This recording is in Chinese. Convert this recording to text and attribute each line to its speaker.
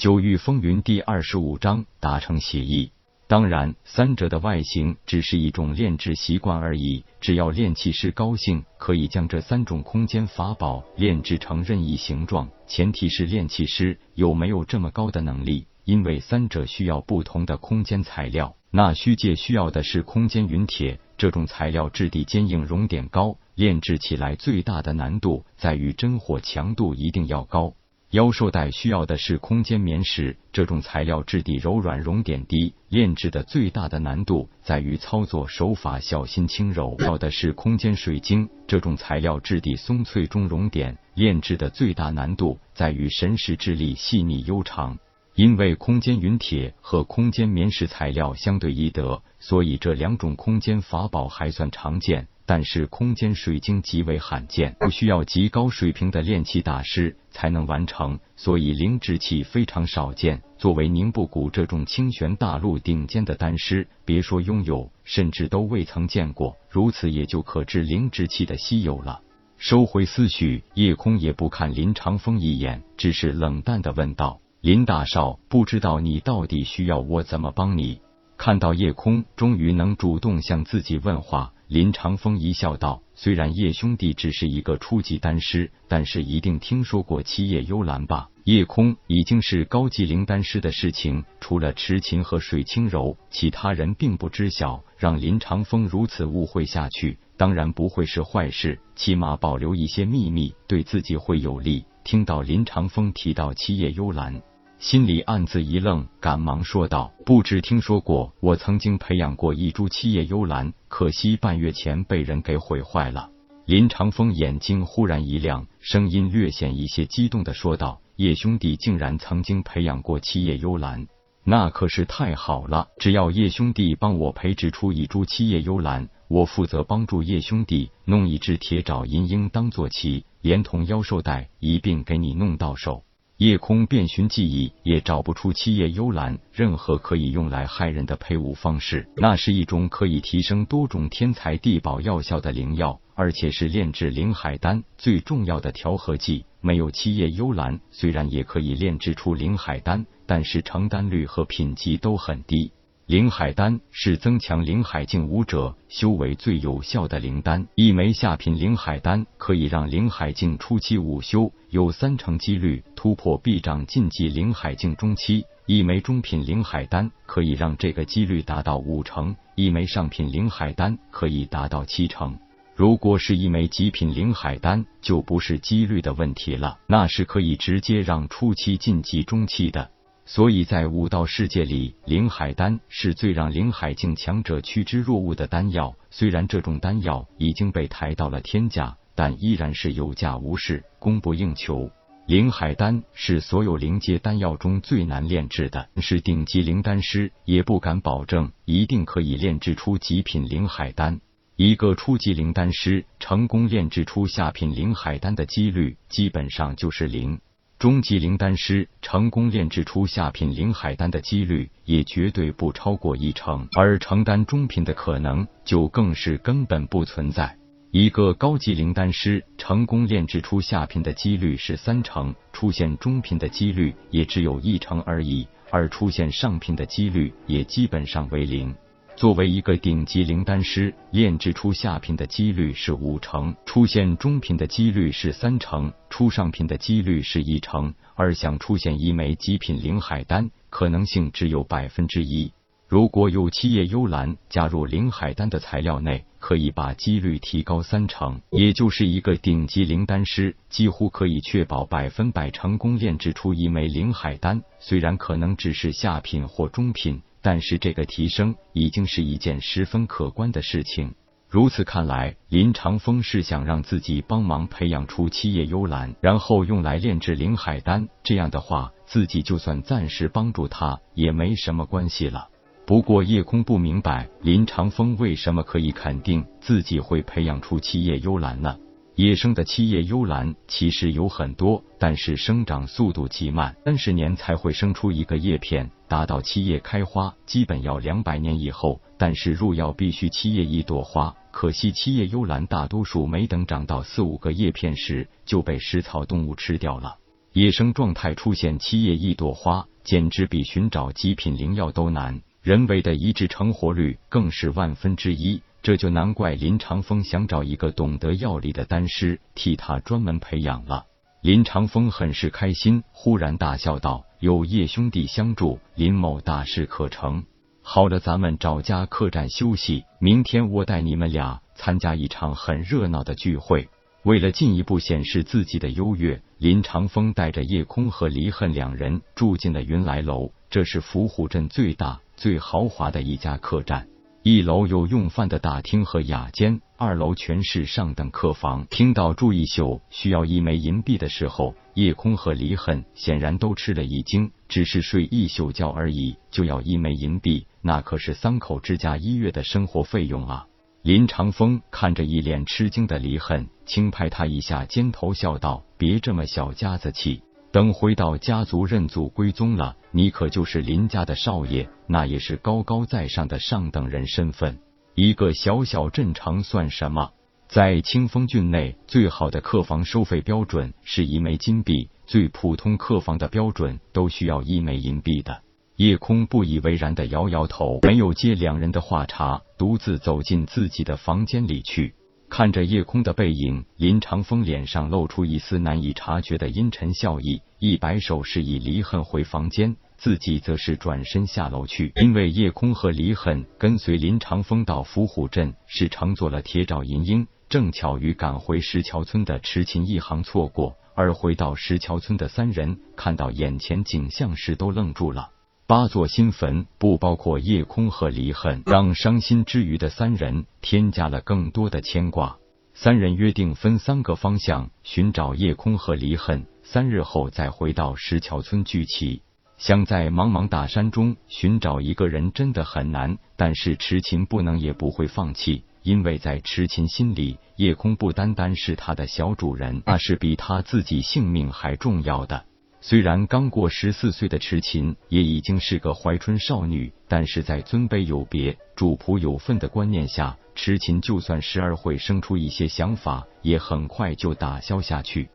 Speaker 1: 九域风云第二十五章达成协议。当然，三者的外形只是一种炼制习惯而已。只要炼器师高兴，可以将这三种空间法宝炼制成任意形状。前提是炼器师有没有这么高的能力，因为三者需要不同的空间材料。那虚界需要的是空间云铁，这种材料质地坚硬，熔点高，炼制起来最大的难度在于真火强度一定要高。妖兽带需要的是空间棉石，这种材料质地柔软，熔点低，炼制的最大的难度在于操作手法小心轻柔。要的是空间水晶，这种材料质地松脆中熔点，炼制的最大难度在于神识之力细腻悠长。因为空间陨铁和空间棉石材料相对易得，所以这两种空间法宝还算常见。但是空间水晶极为罕见，不需要极高水平的炼器大师才能完成，所以灵智器非常少见。作为宁布谷这种清玄大陆顶尖的丹师，别说拥有，甚至都未曾见过。如此也就可知灵智器的稀有了。收回思绪，夜空也不看林长风一眼，只是冷淡的问道：“林大少，不知道你到底需要我怎么帮你？”看到夜空终于能主动向自己问话。林长风一笑道：“虽然叶兄弟只是一个初级丹师，但是一定听说过七叶幽兰吧？夜空已经是高级灵丹师的事情，除了池琴和水清柔，其他人并不知晓。让林长风如此误会下去，当然不会是坏事。起码保留一些秘密，对自己会有利。”听到林长风提到七叶幽兰。心里暗自一愣，赶忙说道：“不知听说过，我曾经培养过一株七叶幽兰，可惜半月前被人给毁坏了。”林长风眼睛忽然一亮，声音略显一些激动的说道：“叶兄弟竟然曾经培养过七叶幽兰，那可是太好了！只要叶兄弟帮我培植出一株七叶幽兰，我负责帮助叶兄弟弄一只铁爪银鹰当坐骑，连同妖兽带一并给你弄到手。”夜空遍寻记忆，也找不出七叶幽兰任何可以用来害人的配伍方式。那是一种可以提升多种天才地宝药效的灵药，而且是炼制灵海丹最重要的调和剂。没有七叶幽兰，虽然也可以炼制出灵海丹，但是成丹率和品级都很低。灵海丹是增强灵海境武者修为最有效的灵丹，一枚下品灵海丹可以让灵海境初期武修有三成几率突破臂障晋级灵海境中期；一枚中品灵海丹可以让这个几率达到五成；一枚上品灵海丹可以达到七成。如果是一枚极品灵海丹，就不是几率的问题了，那是可以直接让初期晋级中期的。所以在武道世界里，灵海丹是最让灵海境强者趋之若鹜的丹药。虽然这种丹药已经被抬到了天价，但依然是有价无市，供不应求。灵海丹是所有灵阶丹药中最难炼制的，是顶级灵丹师也不敢保证一定可以炼制出极品灵海丹。一个初级灵丹师成功炼制出下品灵海丹的几率，基本上就是零。中级灵丹师成功炼制出下品灵海丹的几率也绝对不超过一成，而成丹中品的可能就更是根本不存在。一个高级灵丹师成功炼制出下品的几率是三成，出现中品的几率也只有一成而已，而出现上品的几率也基本上为零。作为一个顶级灵丹师，炼制出下品的几率是五成，出现中品的几率是三成，出上品的几率是一成，而想出现一枚极品灵海丹，可能性只有百分之一。如果有七叶幽兰加入灵海丹的材料内，可以把几率提高三成，也就是一个顶级灵丹师几乎可以确保百分百成功炼制出一枚灵海丹，虽然可能只是下品或中品。但是这个提升已经是一件十分可观的事情。如此看来，林长风是想让自己帮忙培养出七叶幽兰，然后用来炼制灵海丹。这样的话，自己就算暂时帮助他也没什么关系了。不过夜空不明白林长风为什么可以肯定自己会培养出七叶幽兰呢？野生的七叶幽兰其实有很多，但是生长速度极慢，三十年才会生出一个叶片。达到七叶开花，基本要两百年以后。但是入药必须七叶一朵花，可惜七叶幽兰大多数没等长到四五个叶片时就被食草动物吃掉了。野生状态出现七叶一朵花，简直比寻找极品灵药都难。人为的移植成活率更是万分之一，这就难怪林长风想找一个懂得药理的丹师替他专门培养了。林长风很是开心，忽然大笑道：“有叶兄弟相助，林某大事可成。好了，咱们找家客栈休息，明天我带你们俩参加一场很热闹的聚会。”为了进一步显示自己的优越，林长风带着叶空和离恨两人住进了云来楼。这是伏虎镇最大、最豪华的一家客栈。一楼有用饭的大厅和雅间，二楼全是上等客房。听到住一宿需要一枚银币的时候，叶空和离恨显然都吃了一惊。只是睡一宿觉而已，就要一枚银币，那可是三口之家一月的生活费用啊！林长风看着一脸吃惊的离恨，轻拍他一下肩头，笑道：“别这么小家子气，等回到家族认祖归宗了，你可就是林家的少爷，那也是高高在上的上等人身份。一个小小镇城算什么？在清风郡内，最好的客房收费标准是一枚金币，最普通客房的标准都需要一枚银币的。”叶空不以为然的摇摇头，没有接两人的话茬，独自走进自己的房间里去。看着叶空的背影，林长风脸上露出一丝难以察觉的阴沉笑意，一摆手示意离恨回房间，自己则是转身下楼去。因为叶空和离恨跟随林长风到伏虎镇是乘坐了铁爪银鹰，正巧与赶回石桥村的痴情一行错过。而回到石桥村的三人看到眼前景象时，都愣住了。八座新坟不包括夜空和离恨，让伤心之余的三人添加了更多的牵挂。三人约定分三个方向寻找夜空和离恨，三日后再回到石桥村聚齐。想在茫茫大山中寻找一个人真的很难，但是痴情不能也不会放弃，因为在痴情心里，夜空不单单是他的小主人，那是比他自己性命还重要的。虽然刚过十四岁的池琴也已经是个怀春少女，但是在尊卑有别、主仆有份的观念下，池琴就算时而会生出一些想法，也很快就打消下去。